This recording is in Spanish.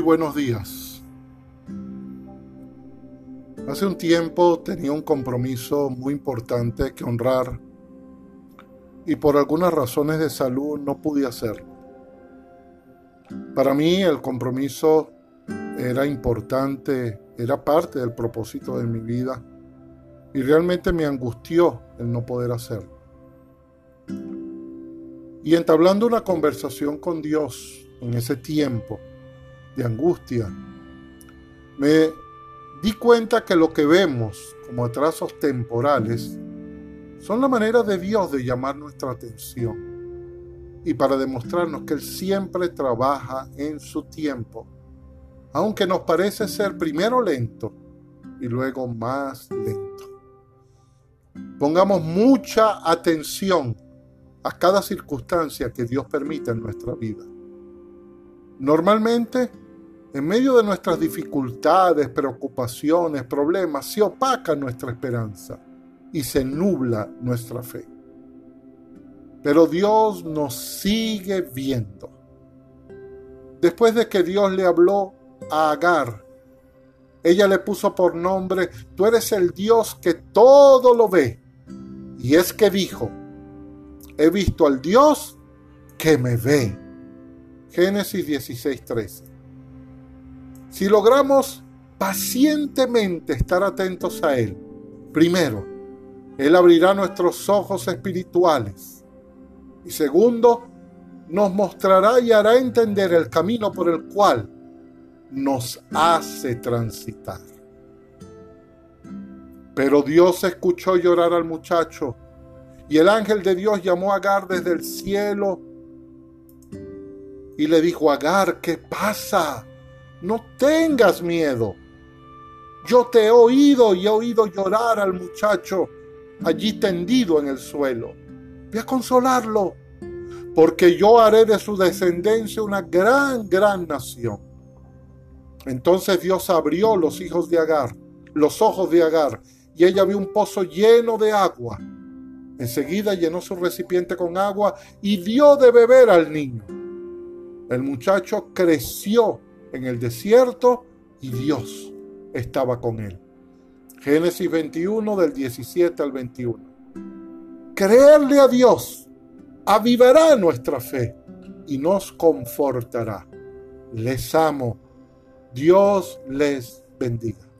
buenos días. Hace un tiempo tenía un compromiso muy importante que honrar y por algunas razones de salud no pude hacerlo. Para mí el compromiso era importante, era parte del propósito de mi vida y realmente me angustió el no poder hacerlo. Y entablando una conversación con Dios en ese tiempo de angustia, me di cuenta que lo que vemos como atrasos temporales son la manera de Dios de llamar nuestra atención y para demostrarnos que Él siempre trabaja en su tiempo, aunque nos parece ser primero lento y luego más lento. Pongamos mucha atención a cada circunstancia que Dios permite en nuestra vida. Normalmente, en medio de nuestras dificultades, preocupaciones, problemas, se opaca nuestra esperanza y se nubla nuestra fe. Pero Dios nos sigue viendo. Después de que Dios le habló a Agar, ella le puso por nombre, tú eres el Dios que todo lo ve. Y es que dijo, he visto al Dios que me ve. Génesis 16:13. Si logramos pacientemente estar atentos a Él, primero, Él abrirá nuestros ojos espirituales. Y segundo, nos mostrará y hará entender el camino por el cual nos hace transitar. Pero Dios escuchó llorar al muchacho y el ángel de Dios llamó a Agar desde el cielo y le dijo, Agar, ¿qué pasa? No tengas miedo. Yo te he oído y he oído llorar al muchacho allí tendido en el suelo. Ve a consolarlo, porque yo haré de su descendencia una gran, gran nación. Entonces Dios abrió los hijos de Agar, los ojos de Agar, y ella vio un pozo lleno de agua Enseguida llenó su recipiente con agua y dio de beber al niño. El muchacho creció en el desierto y Dios estaba con él. Génesis 21 del 17 al 21. Creerle a Dios avivará nuestra fe y nos confortará. Les amo. Dios les bendiga.